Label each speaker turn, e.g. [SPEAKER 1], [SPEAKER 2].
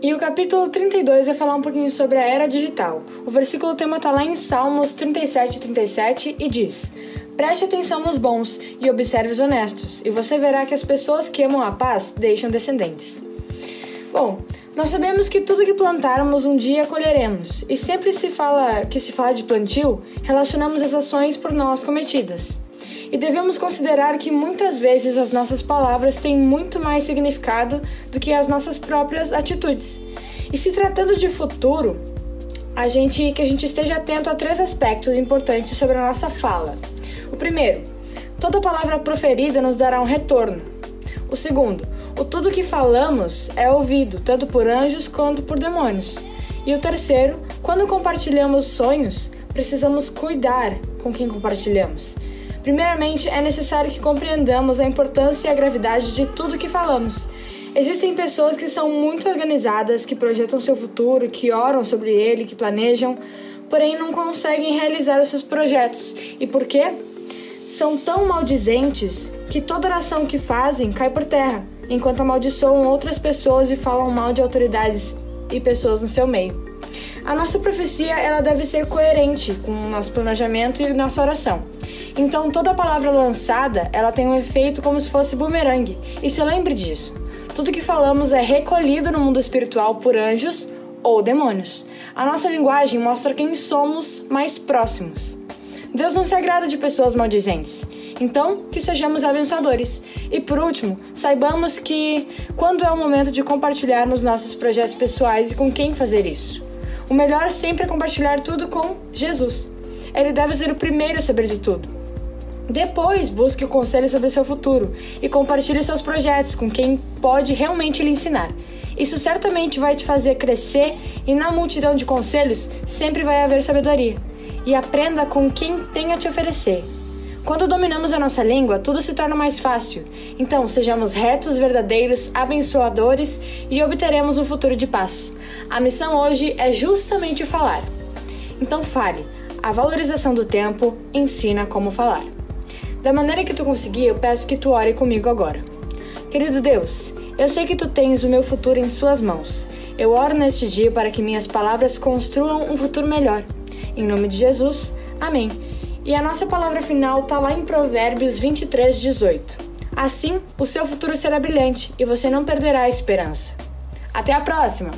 [SPEAKER 1] E o capítulo 32 vai falar um pouquinho sobre a era digital. O versículo tema está lá em Salmos 37 e 37 e diz: Preste atenção nos bons e observe os honestos, e você verá que as pessoas que amam a paz deixam descendentes. Bom, nós sabemos que tudo que plantarmos um dia colheremos, e sempre se fala que se fala de plantio, relacionamos as ações por nós cometidas. E devemos considerar que muitas vezes as nossas palavras têm muito mais significado do que as nossas próprias atitudes. E se tratando de futuro, a gente que a gente esteja atento a três aspectos importantes sobre a nossa fala. O primeiro, toda palavra proferida nos dará um retorno. O segundo, o tudo que falamos é ouvido tanto por anjos quanto por demônios. E o terceiro, quando compartilhamos sonhos, precisamos cuidar com quem compartilhamos. Primeiramente, é necessário que compreendamos a importância e a gravidade de tudo que falamos. Existem pessoas que são muito organizadas, que projetam seu futuro, que oram sobre ele, que planejam, porém não conseguem realizar os seus projetos. E por quê? São tão maldizentes que toda oração que fazem cai por terra, enquanto amaldiçoam outras pessoas e falam mal de autoridades e pessoas no seu meio. A nossa profecia ela deve ser coerente com o nosso planejamento e nossa oração. Então, toda palavra lançada, ela tem um efeito como se fosse bumerangue. E se lembre disso. Tudo que falamos é recolhido no mundo espiritual por anjos ou demônios. A nossa linguagem mostra quem somos mais próximos. Deus não se agrada de pessoas maldizentes. Então, que sejamos abençoadores. E por último, saibamos que quando é o momento de compartilharmos nossos projetos pessoais e com quem fazer isso. O melhor sempre é compartilhar tudo com Jesus. Ele deve ser o primeiro a saber de tudo. Depois, busque o conselho sobre seu futuro e compartilhe seus projetos com quem pode realmente lhe ensinar. Isso certamente vai te fazer crescer e na multidão de conselhos sempre vai haver sabedoria. E aprenda com quem tem a te oferecer. Quando dominamos a nossa língua, tudo se torna mais fácil. Então, sejamos retos, verdadeiros, abençoadores e obteremos um futuro de paz. A missão hoje é justamente falar. Então, fale. A valorização do tempo ensina como falar. Da maneira que tu conseguir, eu peço que tu ore comigo agora. Querido Deus, eu sei que tu tens o meu futuro em suas mãos. Eu oro neste dia para que minhas palavras construam um futuro melhor. Em nome de Jesus, amém. E a nossa palavra final está lá em Provérbios 23, 18. Assim, o seu futuro será brilhante e você não perderá a esperança. Até a próxima!